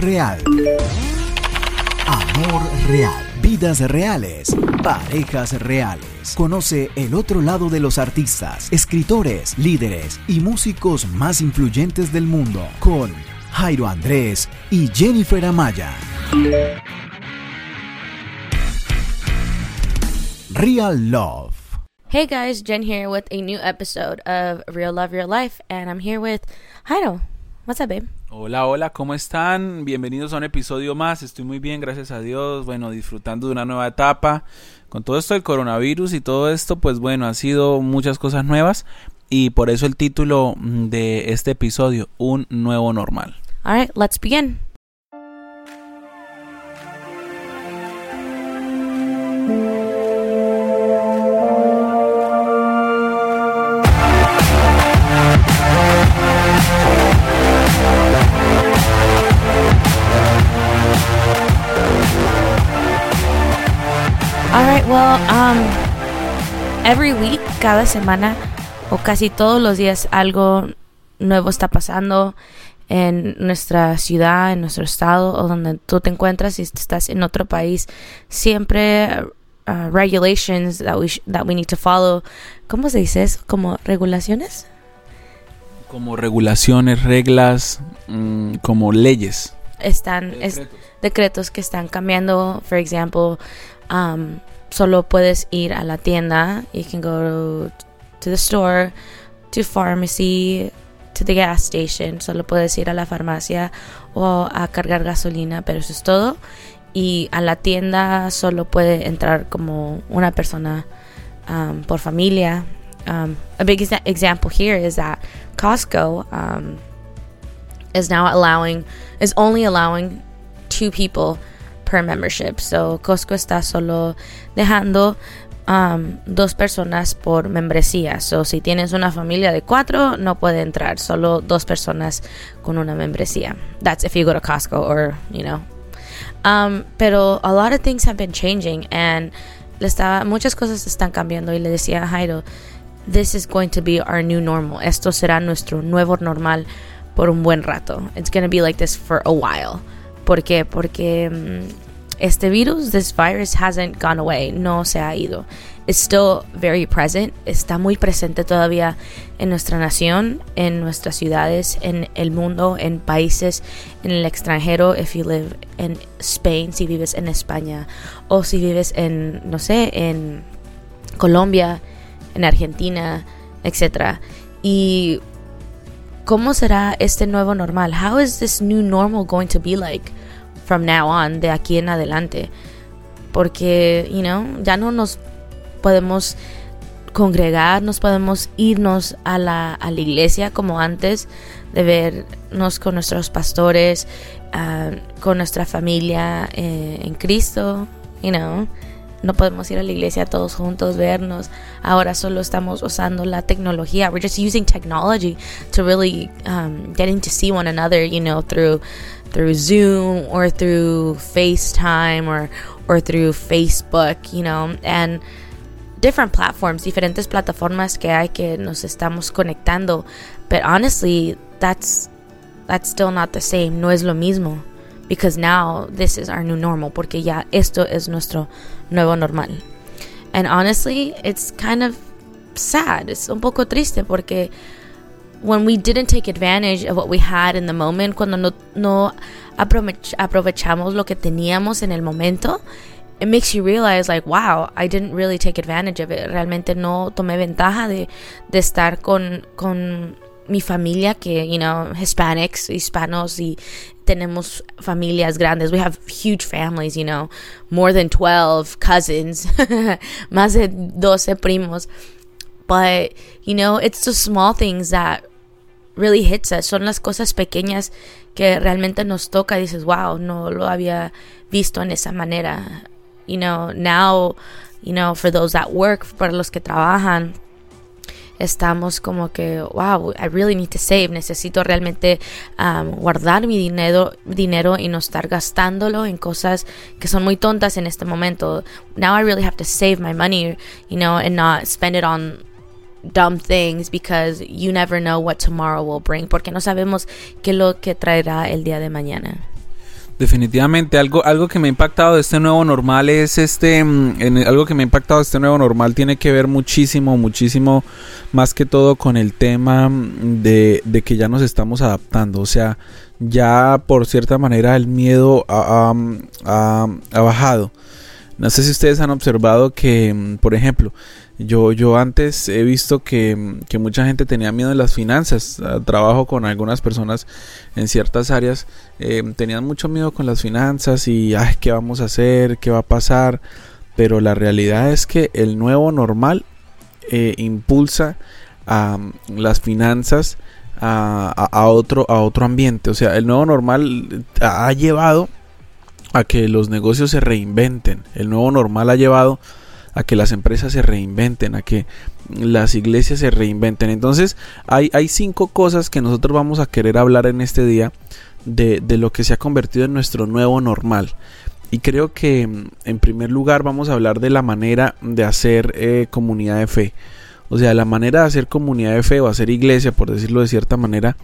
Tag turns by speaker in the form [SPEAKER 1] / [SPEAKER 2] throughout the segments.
[SPEAKER 1] Real. Amor real. Vidas reales. Parejas reales. Conoce el otro lado de los artistas, escritores, líderes y músicos más influyentes del mundo con Jairo Andrés y Jennifer Amaya. Real Love.
[SPEAKER 2] Hey guys, Jen here with a new episode of Real Love Real Life, and I'm here with Jairo. What's up, babe?
[SPEAKER 3] Hola, hola, ¿cómo están? Bienvenidos a un episodio más. Estoy muy bien, gracias a Dios. Bueno, disfrutando de una nueva etapa. Con todo esto del coronavirus y todo esto, pues bueno, ha sido muchas cosas nuevas. Y por eso el título de este episodio, Un Nuevo Normal.
[SPEAKER 2] All right, let's begin. Every week, cada semana o casi todos los días algo nuevo está pasando en nuestra ciudad, en nuestro estado o donde tú te encuentras si estás en otro país. Siempre uh, regulations that we that we need to follow. ¿Cómo se dice? Como regulaciones.
[SPEAKER 3] Como regulaciones, reglas, mm, como leyes.
[SPEAKER 2] Están es-
[SPEAKER 3] Decretos.
[SPEAKER 2] decretos que están cambiando. For example, um, solo puedes ir a la tienda. You can go to the store, to pharmacy, to the gas station. Solo puedes ir a la farmacia o a cargar gasolina, pero eso es todo. Y a la tienda solo puede entrar como una persona um, por familia. Um, a big exa- example here is that Costco um, is now allowing is only allowing two people per membership. So Costco está solo dejando um, dos personas por membresía. So si tienes una familia de cuatro, no puede entrar. Solo dos personas con una membresía. That's if you go to Costco or you know. Um, pero a lot of things have been changing and le estaba, muchas cosas están cambiando y le decía a Jairo, this is going to be our new normal. Esto será nuestro nuevo normal por un buen rato. It's going to be like this for a while. ¿Por qué? Porque mm, este virus, this virus hasn't gone away, no se ha ido. It's still very present, está muy presente todavía en nuestra nación, en nuestras ciudades, en el mundo, en países, en el extranjero. If you live in Spain, si vives en España, o si vives en, no sé, en Colombia, en Argentina, etc. Y ¿cómo será este nuevo normal? How is this new normal going to be like from now on, de aquí en adelante? Porque, you know, ya no nos podemos congregar, nos podemos irnos a la, a la iglesia como antes, de vernos con nuestros pastores, ah, con nuestra familia eh, en Cristo, you know. No podemos ir a la iglesia todos juntos, vernos. Ahora solo estamos usando la tecnología. We're just using technology to really um, getting to see one another, you know, through through Zoom or through FaceTime or or through Facebook, you know, and different platforms, diferentes plataformas que hay que nos estamos conectando. But honestly, that's that's still not the same. No es lo mismo. Because now this is our new normal. Porque ya esto es nuestro nuevo normal. And honestly, it's kind of sad. Es un poco triste porque when we didn't take advantage of what we had in the moment, cuando no, no aprovech- aprovechamos lo que teníamos en el momento, it makes you realize like, wow, I didn't really take advantage of it. Realmente no tomé ventaja de, de estar con, con mi familia que, you know, Hispanics, hispanos y tenemos familias grandes. We have huge families, you know, more than 12 cousins, más de 12 primos. But, you know, it's the small things that really hits us. Son las cosas pequeñas que realmente nos toca. Dices, wow, no lo había visto en esa manera. You know, now, you know, for those that work, para los que trabajan, estamos como que, wow, I really need to save. Necesito realmente um, guardar mi dinero, dinero y no estar gastándolo en cosas que son muy tontas en este momento. Now I really have to save my money, you know, and not spend it on dumb things because you never know what tomorrow will bring porque no sabemos qué lo que traerá el día de mañana.
[SPEAKER 3] Definitivamente, algo, algo que me ha impactado de este nuevo normal es este, mm, en, algo que me ha impactado de este nuevo normal tiene que ver muchísimo, muchísimo, más que todo con el tema mm, de, de que ya nos estamos adaptando, o sea, ya por cierta manera el miedo ha, ha bajado. No sé si ustedes han observado que, mm, por ejemplo, yo, yo antes he visto que, que, mucha gente tenía miedo en las finanzas. Ah, trabajo con algunas personas en ciertas áreas. Eh, tenían mucho miedo con las finanzas y, ay, ¿qué vamos a hacer? ¿Qué va a pasar? Pero la realidad es que el nuevo normal eh, impulsa a las finanzas a, a, otro, a otro ambiente. O sea, el nuevo normal ha llevado a que los negocios se reinventen. El nuevo normal ha llevado a que las empresas se reinventen, a que las iglesias se reinventen. Entonces hay, hay cinco cosas que nosotros vamos a querer hablar en este día de, de lo que se ha convertido en nuestro nuevo normal. Y creo que mm, en primer lugar vamos a hablar de la manera de hacer eh, comunidad de fe. O sea, la manera de hacer comunidad de fe o hacer iglesia, por decirlo de cierta manera,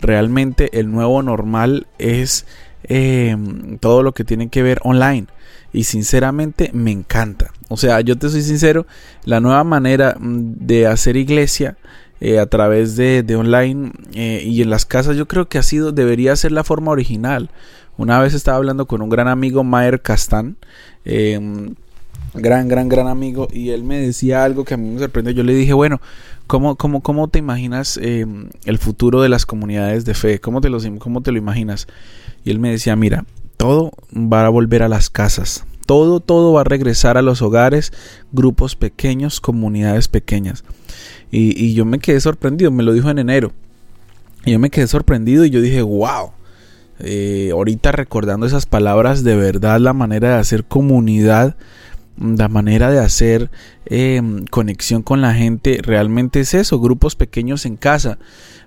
[SPEAKER 3] realmente el nuevo normal es eh, todo lo que tiene que ver online y sinceramente me encanta. O sea, yo te soy sincero, la nueva manera mm, de hacer iglesia eh, a través de, online eh, y en las casas yo creo que ha sido, debería ser la forma original. Una vez estaba hablando con un gran amigo, Mayer Castán, em, gran, gran, gran amigo, y él me decía algo que a mí me sorprendió. Yo le dije, bueno, ¿cómo, cómo, cómo te imaginas em, el futuro de las comunidades de fe? ¿Cómo te, ¿Cómo te lo imaginas? Y él me decía, mira, todo va a volver a las casas. Todo, todo va a regresar a los hogares, grupos pequeños, comunidades pequeñas. Y, yo me quedé sorprendido, me lo dijo en enero. Y yo me quedé sorprendido y yo dije, wow. Eh, ahorita recordando esas palabras, de verdad la manera de hacer comunidad, la manera de hacer em, conexión con la gente, realmente es eso, grupos pequeños en casa.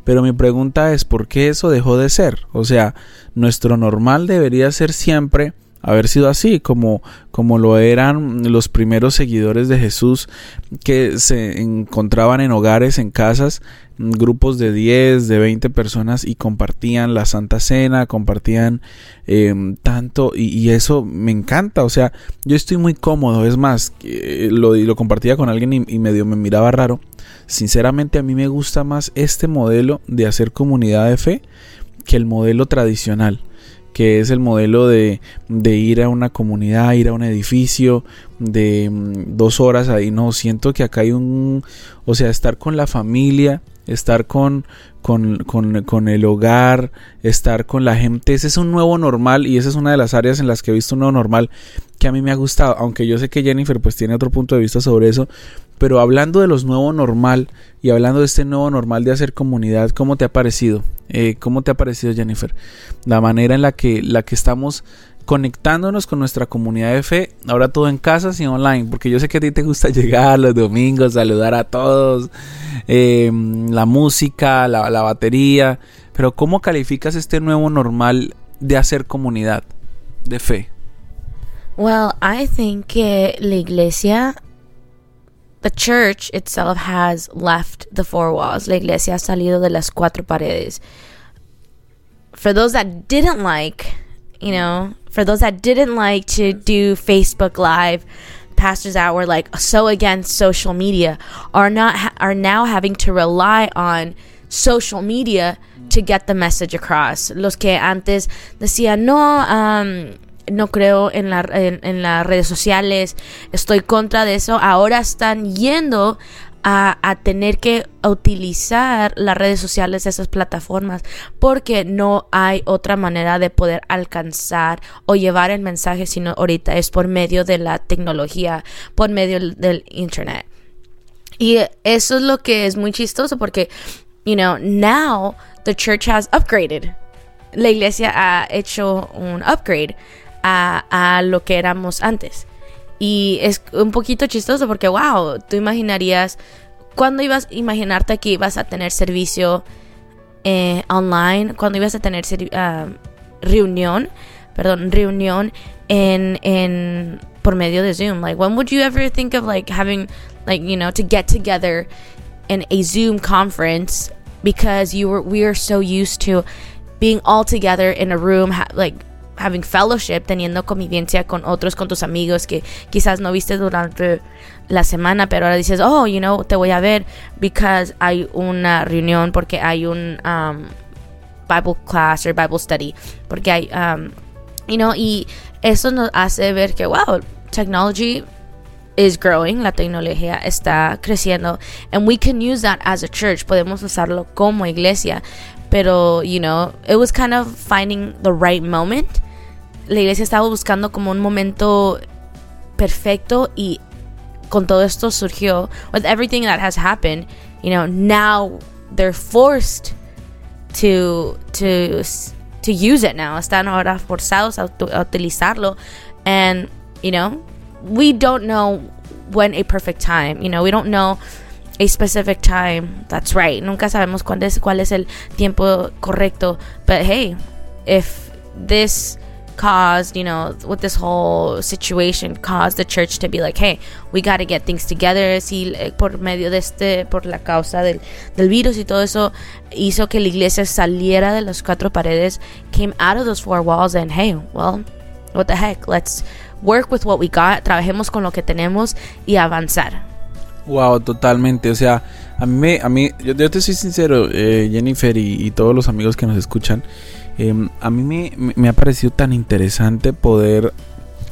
[SPEAKER 3] Pero mi pregunta es, ¿por qué eso dejó de ser? O sea, nuestro normal debería ser siempre haber sido así, como, como lo eran los primeros seguidores de Jesús que se encontraban en hogares, en casas, grupos de 10, de 20 personas y compartían la Santa Cena, compartían em, tanto y, eso me encanta, o sea, yo estoy muy cómodo, es más, lo, lo compartía con alguien y, y medio me miraba raro, sinceramente a mí me gusta más este modelo de hacer comunidad de fe que el modelo tradicional que es el modelo de, de, ir a una comunidad, ir a un edificio de mm, dos horas ahí. No, siento que acá hay un, o sea, estar con la familia, estar con, con, con, con, el hogar, estar con la gente. Ese es un nuevo normal y esa es una de las áreas en las que he visto un nuevo normal que a mí me ha gustado, aunque yo sé que Jennifer pues tiene otro punto de vista sobre eso, pero hablando de los nuevos normal y hablando de este nuevo normal de hacer comunidad, ¿cómo te ha parecido? Eh, ¿Cómo te ha parecido Jennifer? La manera en la que, la que estamos conectándonos con nuestra comunidad de fe, ahora todo en casa y online, porque yo sé que a ti te gusta llegar los domingos, saludar a todos, eh, la música, la, la batería, pero ¿cómo calificas este nuevo normal de hacer comunidad de fe?
[SPEAKER 2] Well, I think que la iglesia The church itself has left the four walls. La iglesia ha salido de las cuatro paredes. For those that didn't like, you know, for those that didn't like to do Facebook Live, pastors that were like so against social media are not are now having to rely on social media to get the message across. Los que antes decían no, um, no creo en, la, en, las redes sociales, estoy contra de eso, ahora están yendo a, a, tener que utilizar las redes sociales, esas plataformas, porque no hay otra manera de poder alcanzar o llevar el mensaje, sino ahorita es por medio de la tecnología, por medio del internet. Y eso es lo que es muy chistoso porque, you know, now the church has upgraded. La iglesia ha hecho un upgrade a, lo que éramos antes. Y es un poquito chistoso porque, wow, tú imaginarías, ¿cuándo ibas a imaginarte que ibas a tener servicio eh, online? ¿Cuándo ibas a tener uh, reunión? Perdón, reunión en, en, por medio de Zoom. Like, when would you ever think of like having, like, you know, to get together in a Zoom conference because you were, we are so used to being all together in a room, like, having fellowship, teniendo convivencia con otros, con tus amigos que quizás no viste durante la semana, pero ahora dices, oh, you know, te voy a ver because hay una reunión, porque hay un um, Bible class o Bible study, porque hay, um, you know, y eso nos hace ver que, wow, technology is growing, la tecnología está creciendo, and we can use that as a church, podemos usarlo como iglesia, pero, you know, it was kind of finding the right moment. La iglesia estaba buscando como un momento perfecto y con todo esto surgió, with everything that has happened, you know, now they're forced to, to, to use it now. Están ahora forzados a, utilizarlo. And, you know, we don't know when a perfect time, you know, we don't know a specific time that's right. Nunca sabemos cuál es, cuál es el tiempo correcto. But hey, if this caused, you know, with this whole situation, caused the church to be like, hey, we got to get things together. Si eh, por medio de este, por la causa del, del virus y todo eso, hizo que la iglesia saliera de las cuatro paredes, came out of those four walls, and hey, well, what the heck, let's work with what we got, trabajemos con lo que tenemos y avanzar.
[SPEAKER 3] Wow, totalmente. O sea, a mí, a mí yo, te soy sincero, eh, Jennifer y, y, todos los amigos que nos escuchan, eh, a mí me, ha parecido tan interesante poder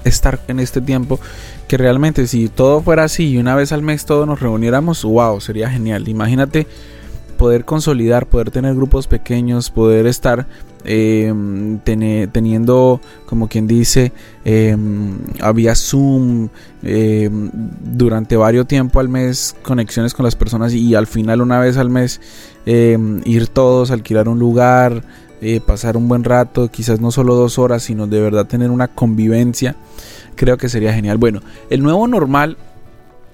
[SPEAKER 3] estar en este tiempo que realmente si todo fuera así y una vez al mes todos nos reuniéramos, wow, sería genial. Imagínate poder consolidar, poder tener grupos pequeños, poder estar eh, teniendo, como quien dice, eh, había Zoom durante varios tiempo al mes, conexiones con las personas y al final una vez al mes ir todos, alquilar un lugar, pasar un buen rato, quizás no solo dos horas, sino de verdad tener una convivencia, creo que sería genial. Bueno, el nuevo normal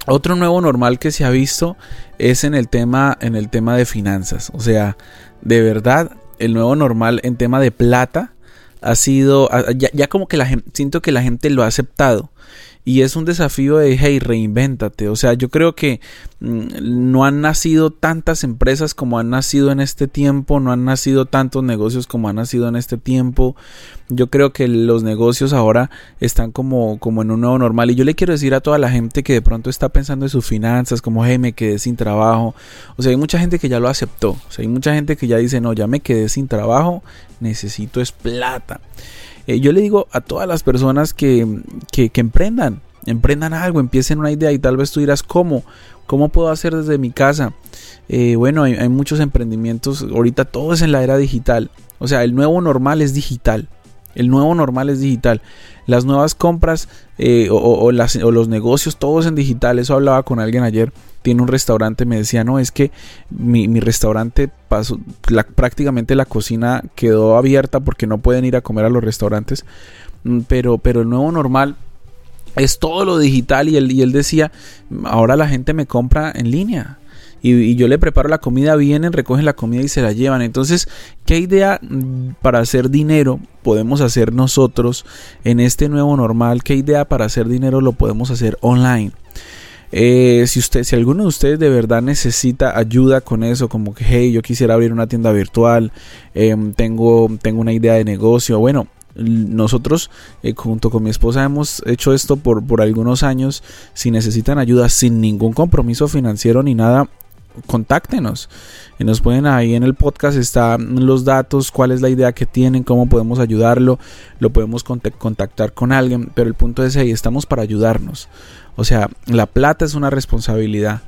[SPEAKER 3] otro nuevo normal que se ha visto es en el tema en el tema de finanzas, o sea, de verdad el nuevo normal en tema de plata ha sido, ya, ya como que la gente, siento que la gente lo ha aceptado y es un desafío de, hey, reinvéntate. O sea, yo creo que mm, no han nacido tantas empresas como han nacido en este tiempo, no han nacido tantos negocios como han nacido en este tiempo. Yo creo que los negocios ahora están como, como en un nuevo normal. Y yo le quiero decir a toda la gente que de pronto está pensando en sus finanzas, como, hey, me quedé sin trabajo. O sea, hay mucha gente que ya lo aceptó. O sea, hay mucha gente que ya dice, no, ya me quedé sin trabajo, necesito es plata. Eh, yo le digo a todas las personas que, que, emprendan, emprendan algo, empiecen una idea y tal vez tú dirás, ¿cómo? ¿Cómo puedo hacer desde mi casa? Eh, bueno, hay, muchos emprendimientos, ahorita todo es en la era digital, o sea, el nuevo normal es digital. El nuevo normal es digital. Las nuevas compras eh, o, o, los negocios, todos en digital. Eso hablaba con alguien ayer tiene un restaurante, me decía, no, es que mi, restaurante pasó, prácticamente la cocina quedó abierta porque no pueden ir a comer a los restaurantes, mm, pero, pero el nuevo normal es todo lo digital y él, y él decía, ahora la gente me compra en línea. Y, yo le preparo la comida, vienen, recogen la comida y se la llevan. Entonces, ¿qué idea mm, para hacer dinero podemos hacer nosotros en este nuevo normal? ¿Qué idea para hacer dinero lo podemos hacer online? Eh, si usted, si alguno de ustedes de verdad necesita ayuda con eso, como que hey, yo quisiera abrir una tienda virtual, em, tengo, tengo una idea de negocio, bueno, nosotros eh, junto con mi esposa hemos hecho esto por, por algunos años. Si necesitan ayuda sin ningún compromiso financiero ni nada, contáctenos. Y nos pueden ahí en el podcast están los datos, cuál es la idea que tienen, cómo podemos ayudarlo, lo podemos contactar con alguien, pero el punto es ahí, estamos para ayudarnos. O sea, la plata es una responsabilidad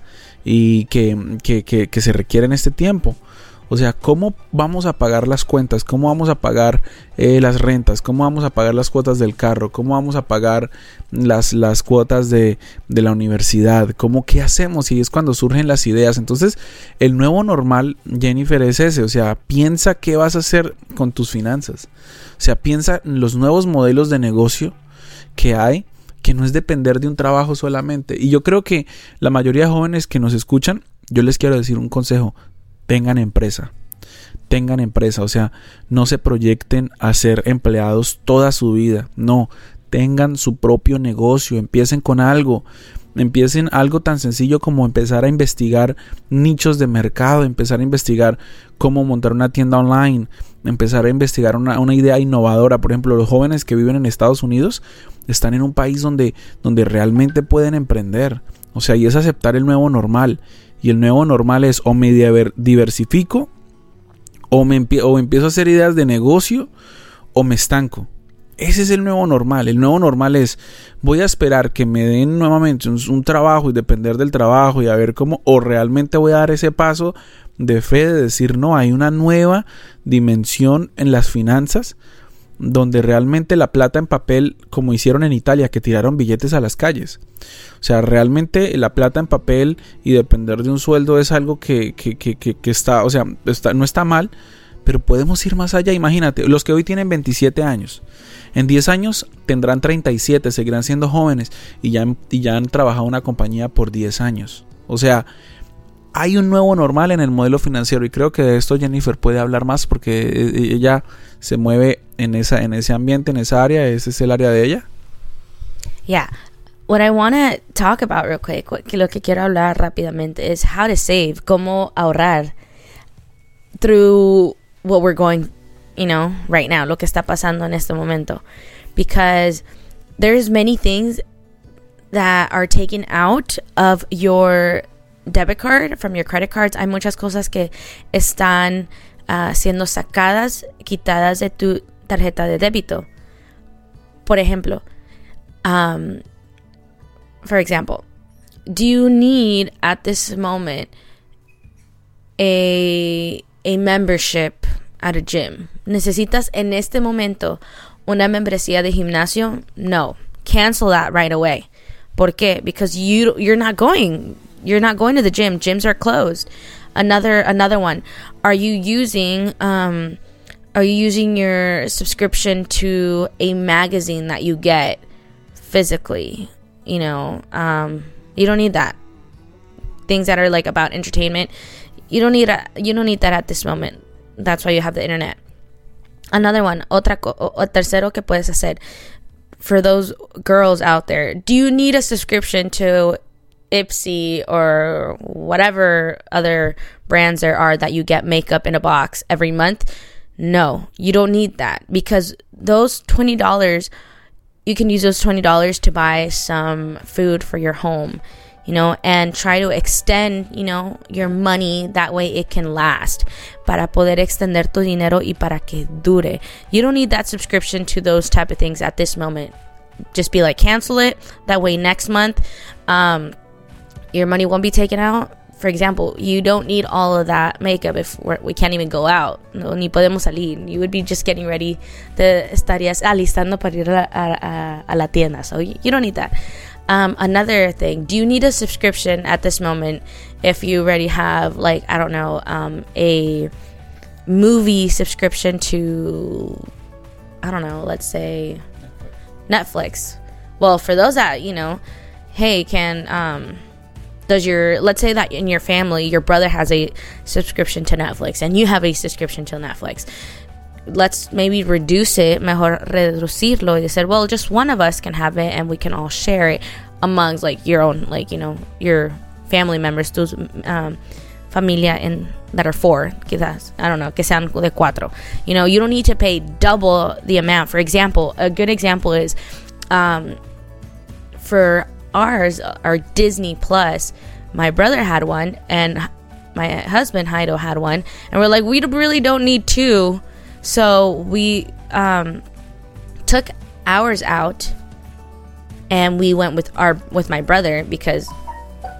[SPEAKER 3] y que, que, que, se requiere en este tiempo. O sea, ¿cómo vamos a pagar las cuentas? ¿Cómo vamos a pagar eh, las rentas? ¿Cómo vamos a pagar las cuotas del carro? ¿Cómo vamos a pagar las, las cuotas de, de, la universidad? ¿Cómo qué hacemos? Y es cuando surgen las ideas. Entonces, el nuevo normal, Jennifer, es ese. O sea, piensa qué vas a hacer con tus finanzas. O sea, piensa en los nuevos modelos de negocio que hay que no es depender de un trabajo solamente. Y yo creo que la mayoría de jóvenes que nos escuchan, yo les quiero decir un consejo, tengan empresa. Tengan empresa, o sea, no se proyecten a ser empleados toda su vida, no, tengan su propio negocio, empiecen con algo. empiecen algo tan sencillo como empezar a investigar nichos de mercado, empezar a investigar cómo montar una tienda online, empezar a investigar una, una, idea innovadora. Por ejemplo, los jóvenes que viven en Estados Unidos están en un país donde, donde realmente pueden emprender. O sea, y es aceptar el nuevo normal. Y el nuevo normal es o me diversifico, o, me o empiezo a hacer ideas de negocio, o me estanco. Ese es el nuevo normal. El nuevo normal es, voy a esperar que me den nuevamente un, trabajo y depender del trabajo y a ver cómo, o realmente voy a dar ese paso de fe de decir, no, hay una nueva dimensión en las finanzas donde realmente la plata en papel, como hicieron en Italia, que tiraron billetes a las calles. O sea, realmente la plata en papel y depender de un sueldo es algo que, que, que, que está, o sea, está, no está mal, pero podemos ir más allá. Imagínate, los que hoy tienen 27 años, en 10 años tendrán 37, seguirán siendo jóvenes y ya, y ya han trabajado una compañía por 10 años. O sea, hay un nuevo normal en el modelo financiero y creo que de esto Jennifer puede hablar más porque e, e, ella se mueve en esa en ese ambiente, en esa área, ese es el área de ella.
[SPEAKER 2] Yeah. What I want to talk about real quick, lo que quiero hablar rápidamente es how to save, cómo ahorrar through what we're going, you know, right now, lo que está pasando en este momento. Because there's many things that are taken out of your debit card, from your credit cards. Hay muchas cosas que están uh, siendo sacadas, quitadas de tu tarjeta de débito. Por ejemplo, um, for example, do you need at this moment a a membership at a gym. ¿Necesitas en este momento una membresía de gimnasio? No. Cancel that right away. ¿Por qué? Because you you're not going. You're not going to the gym. Gyms are closed. Another another one. Are you using um are you using your subscription to a magazine that you get physically? You know, um you don't need that. Things that are like about entertainment you don't need a, you don't need that at this moment. That's why you have the internet. Another one, otra o, tercero que puedes hacer for those girls out there. Do you need a subscription to Ipsy or whatever other brands there are that you get makeup in a box every month? No, you don't need that because those $20 you can use those $20 to buy some food for your home you know, and try to extend, you know, your money that way it can last. Para poder extender tu dinero y para que dure. You don't need that subscription to those type of things at this moment. Just be like, cancel it. That way, next month, um, your money won't be taken out. For example, you don't need all of that makeup if we're, we can not even go out. No, ni podemos salir. You would be just getting ready. Te estarías alistando para ir a, a, a la tienda. So you don't need that. Um, another thing, do you need a subscription at this moment if you already have, like, I don't know, um, a movie subscription to, I don't know, let's say Netflix? Well, for those that, you know, hey, can, um, does your, let's say that in your family, your brother has a subscription to Netflix and you have a subscription to Netflix let's maybe reduce it, mejor reducirlo y said well, just one of us can have it and we can all share it amongst like your own, like, you know, your family members, tus um, familia in that are four, quizás, I don't know, que sean de cuatro. You know, you don't need to pay double the amount. For example, a good example is um, for ours, are Disney Plus, my brother had one and my husband Heido had one, and we're like, we really don't need two so we um, took ours out, and we went with our with my brother because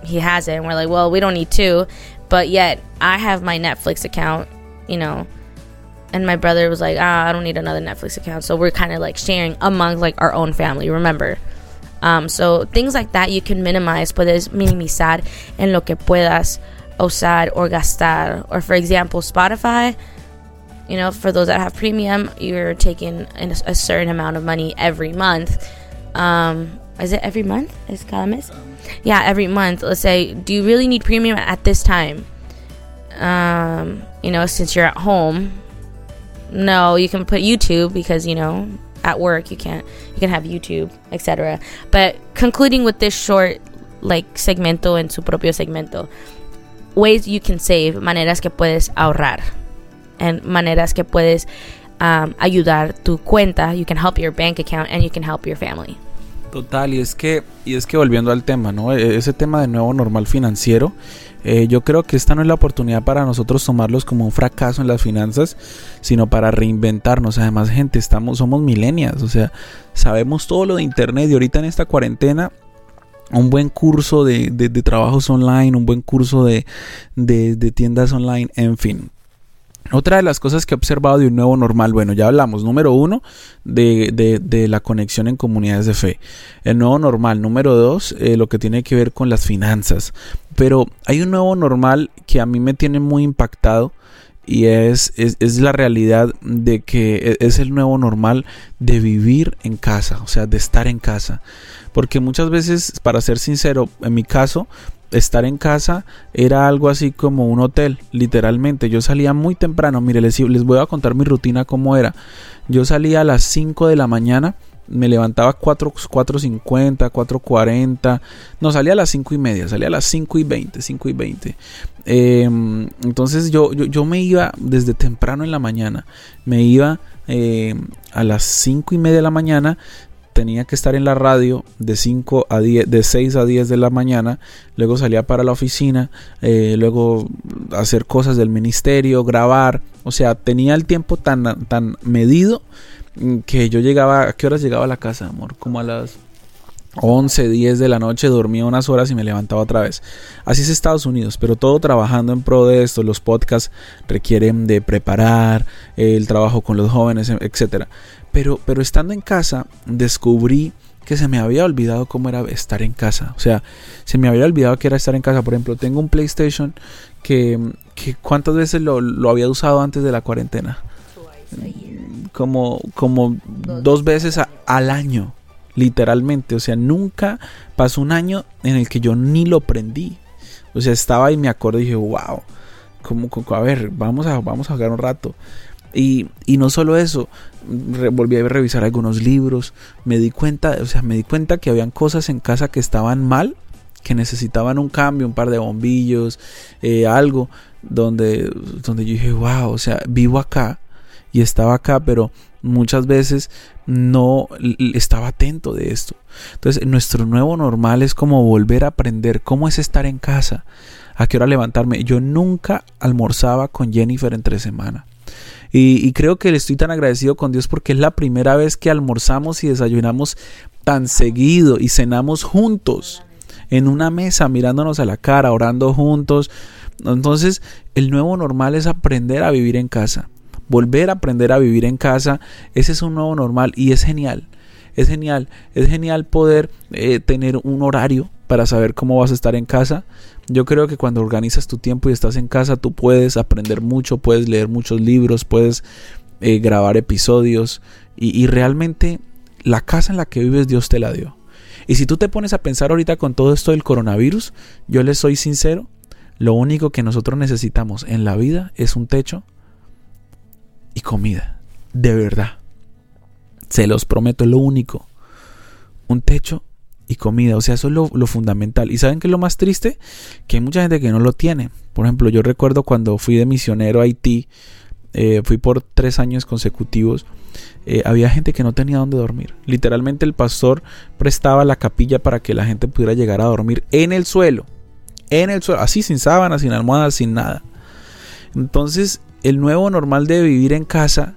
[SPEAKER 2] he has it, and we're like, well, we don't need two, but yet I have my Netflix account, you know, and my brother was like, ah, I don't need another Netflix account, so we're kind of like sharing among like our own family. Remember. Um, so things like that you can minimize, puedes minimizar en lo que puedas usar or gastar. Or for example, Spotify, you know, for those that have premium, you're taking a certain amount of money every month. Um, is it every month? Is cada mes? Yeah, every month. Let's say, do you really need premium at this time? Um, you know, since you're at home, no, you can put YouTube because you know at work you can't. You can have YouTube, etc. But concluding with this short like segmento en su propio segmento. Ways you can save, maneras que puedes ahorrar, en maneras que puedes um, ayudar tu cuenta. You can help your bank account and you can help your family.
[SPEAKER 3] Total, y es que, y es que volviendo al tema, ¿no? E, ese tema de nuevo normal financiero, eh, yo creo que esta no es la oportunidad para nosotros tomarlos como un fracaso en las finanzas, sino para reinventarnos. Además, gente, estamos, somos milenias, o sea, sabemos todo lo de internet y ahorita en esta cuarentena un buen curso de, de, trabajos online, un buen curso de, de, tiendas online, en fin. Otra de las cosas que he observado de un nuevo normal, bueno, ya hablamos, número uno, de, de la conexión en comunidades de fe. El nuevo normal, número dos, eh, lo que tiene que ver con las finanzas. Pero hay un nuevo normal que a mí me tiene muy impactado y es, es, es, la realidad de que e, es el nuevo normal de vivir en casa, o sea, de estar en casa. Porque muchas veces, para ser sincero, en mi caso, estar en casa era algo así como un hotel, literalmente. Yo salía muy temprano, mire, les, les voy a contar mi rutina cómo era. Yo salía a las 5 de la mañana me levantaba 4, 4.50, 4.40, no, salía a las 5 y media, salía a las 5 y 20, 5 y 20. Em, entonces yo, yo, me iba desde temprano en la mañana, me iba em, a las 5 y media de la mañana, tenía que estar en la radio de 5 a 10, de 6 a 10 de la mañana, luego salía para la oficina, eh, luego hacer cosas del ministerio, grabar, o sea, tenía el tiempo tan, tan medido Mm, que yo llegaba, ¿a qué horas llegaba a la casa, amor? Como a las 11, 10 de la noche, dormía unas horas y me levantaba otra vez. Así es Estados Unidos, pero todo trabajando en pro de esto. Los podcasts requieren de preparar el trabajo con los jóvenes, etc. Pero, pero estando en casa, descubrí que se me había olvidado cómo era estar en casa. O sea, se me había olvidado que era estar en casa. Por ejemplo, tengo un PlayStation que, que cuántas veces lo, lo había usado antes de la cuarentena como, como dos veces al año, literalmente. O sea, nunca pasó un año en el que yo ni lo prendí. O sea, estaba y me acordé y dije, wow, como, a ver, vamos a, vamos a jugar un rato. Y, y no solo eso, volví a revisar algunos libros, me di cuenta, o sea, me di cuenta que habían cosas en casa que estaban mal, que necesitaban un cambio, un par de bombillos, eh, algo, donde, donde yo dije, wow, o sea, vivo acá, y estaba acá, pero muchas veces no estaba atento de esto. Entonces, nuestro nuevo normal es como volver a aprender cómo es estar en casa, a qué hora levantarme. Yo nunca almorzaba con Jennifer entre semana. Y, y, creo que le estoy tan agradecido con Dios porque es la primera vez que almorzamos y desayunamos tan seguido y cenamos juntos en una mesa mirándonos a la cara, orando juntos. Entonces, el nuevo normal es aprender a vivir en casa volver a aprender a vivir en casa, ese es un nuevo normal y es genial. Es genial, es genial poder eh, tener un horario para saber cómo vas a estar en casa. Yo creo que cuando organizas tu tiempo y estás en casa, tú puedes aprender mucho, puedes leer muchos libros, puedes eh, grabar episodios y, y realmente la casa en la que vives Dios te la dio. Y si tú te pones a pensar ahorita con todo esto del coronavirus, yo les soy sincero, lo único que nosotros necesitamos en la vida es un techo, y comida. De verdad. Se los prometo, lo único. Un techo y comida. O sea, eso es lo, fundamental. ¿Y saben qué es lo más triste? Que hay mucha gente que no lo tiene. Por ejemplo, yo recuerdo cuando fui de misionero a Haití, eh, fui por tres años consecutivos. Eh, había gente que no tenía dónde dormir. Literalmente el pastor prestaba la capilla para que la gente pudiera llegar a dormir en el suelo. En el suelo, así sin sábanas, sin almohadas, sin nada. Entonces el nuevo normal de vivir en casa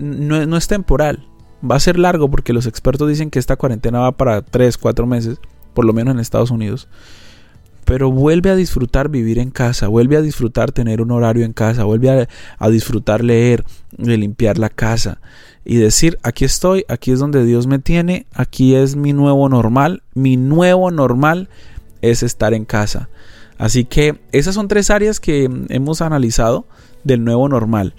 [SPEAKER 3] no, es temporal. Va a ser largo porque los expertos dicen que esta cuarentena va para 3, 4 meses, por lo menos en Estados Unidos. Pero vuelve a disfrutar vivir en casa, vuelve a disfrutar tener un horario en casa, vuelve a, disfrutar leer, de limpiar la casa y decir, aquí estoy, aquí es donde Dios me tiene, aquí es mi nuevo normal, mi nuevo normal es estar en casa. Así que esas son tres áreas que hemos analizado del nuevo normal.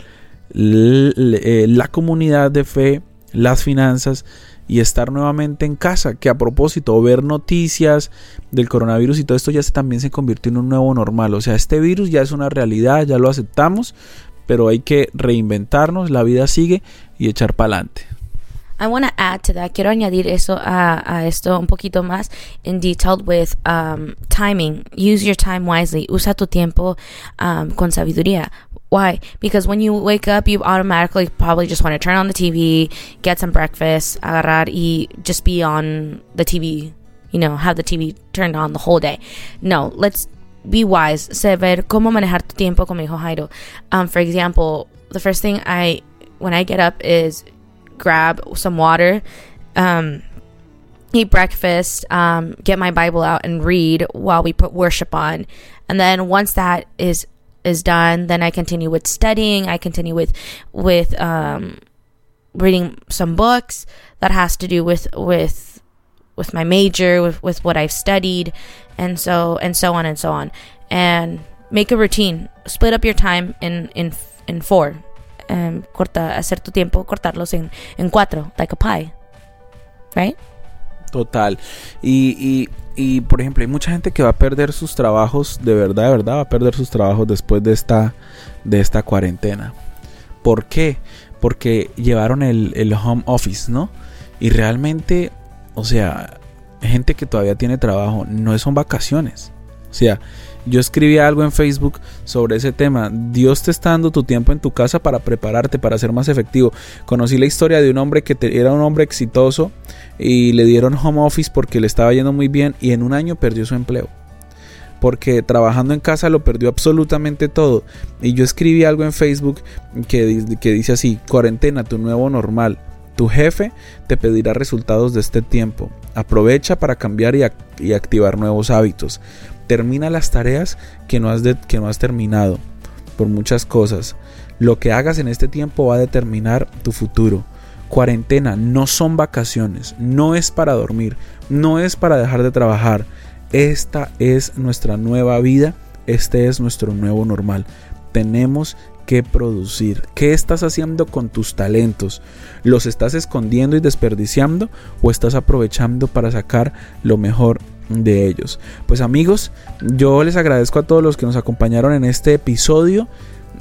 [SPEAKER 3] Eh, la comunidad de fe, las finanzas y estar nuevamente en casa, que a propósito, ver noticias del coronavirus y todo esto ya se, también se convirtió en un nuevo normal. O sea, este virus ya es una realidad, ya lo aceptamos, pero hay que reinventarnos, la vida sigue y echar para adelante.
[SPEAKER 2] I want to add to that. Quiero añadir eso a, a esto un poquito más in detailed with um, timing. Use your time wisely. Usa tu tiempo um, con sabiduría. Why? Because when you wake up, you automatically probably just want to turn on the TV, get some breakfast, agarrar y just be on the TV. You know, have the TV turned on the whole day. No, let's be wise. Saber cómo manejar tu tiempo, como dijo Jairo. Um, for example, the first thing I when I get up is grab some water, um, eat breakfast, um, get my Bible out and read while we put worship on. And then once that is is done, then I continue with studying. I continue with with um, reading some books that has to do with with with my major, with with what I've studied, and so and so on and so on. And make a routine. Split up your time in in in four. Um, corta, hacer tu tiempo, cortarlos en, en cuatro, like a pie. Right?
[SPEAKER 3] Total. Y, y, y, por ejemplo, hay mucha gente que va a perder sus trabajos, de verdad, de verdad, va a perder sus trabajos después de esta, de esta cuarentena. ¿Por qué? Porque llevaron el, el home office, ¿no? Y realmente, o sea, gente que todavía tiene trabajo, no son vacaciones. O sea, yo escribí algo en Facebook sobre ese tema. Dios te está dando tu tiempo en tu casa para prepararte, para ser más efectivo. Conocí la historia de un hombre que era un hombre exitoso y le dieron home office porque le estaba yendo muy bien y en un año perdió su empleo. Porque trabajando en casa lo perdió absolutamente todo. Y yo escribí algo en Facebook que, dice así, cuarentena, tu nuevo normal. Tu jefe te pedirá resultados de este tiempo. Aprovecha para cambiar y activar nuevos hábitos termina las tareas que no has, que no has terminado por muchas cosas. Lo que hagas en este tiempo va a determinar tu futuro. Cuarentena no son vacaciones, no es para dormir, no es para dejar de trabajar. Esta es nuestra nueva vida, este es nuestro nuevo normal. Tenemos que producir. ¿Qué estás haciendo con tus talentos? ¿Los estás escondiendo y desperdiciando o estás aprovechando para sacar lo mejor de ellos. Pues amigos, yo les agradezco a todos los que nos acompañaron en este episodio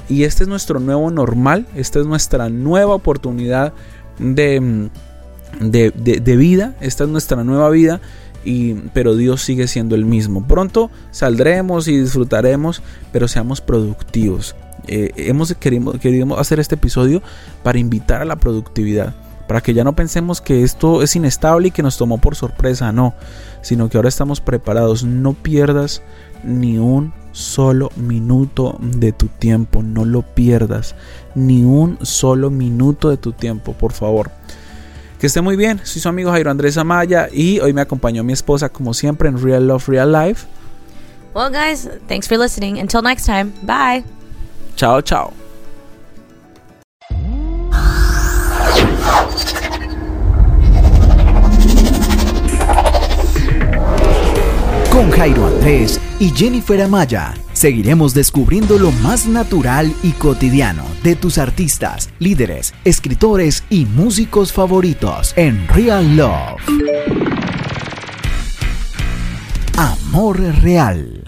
[SPEAKER 3] y este es nuestro nuevo normal, esta es nuestra nueva oportunidad de, de, vida, esta es nuestra nueva vida. Y, pero Dios sigue siendo el mismo. Pronto saldremos y disfrutaremos, pero seamos productivos. Eh, hemos querido, querido hacer este episodio para invitar a la productividad para que ya no pensemos que esto es inestable y que nos tomó por sorpresa, no, sino que ahora estamos preparados. No pierdas ni un solo minuto de tu tiempo, no lo pierdas, ni un solo minuto de tu tiempo, por favor. Que esté muy bien, soy su amigo Jairo Andrés Amaya y hoy me acompañó mi esposa como siempre en Real Love Real Life.
[SPEAKER 2] Well guys, thanks for listening. Until next time, bye.
[SPEAKER 3] Chao, chao.
[SPEAKER 1] Con Jairo Andrés y Jennifer Amaya seguiremos descubriendo lo más natural y cotidiano de tus artistas, líderes, escritores y músicos favoritos en Real Love. Amor real.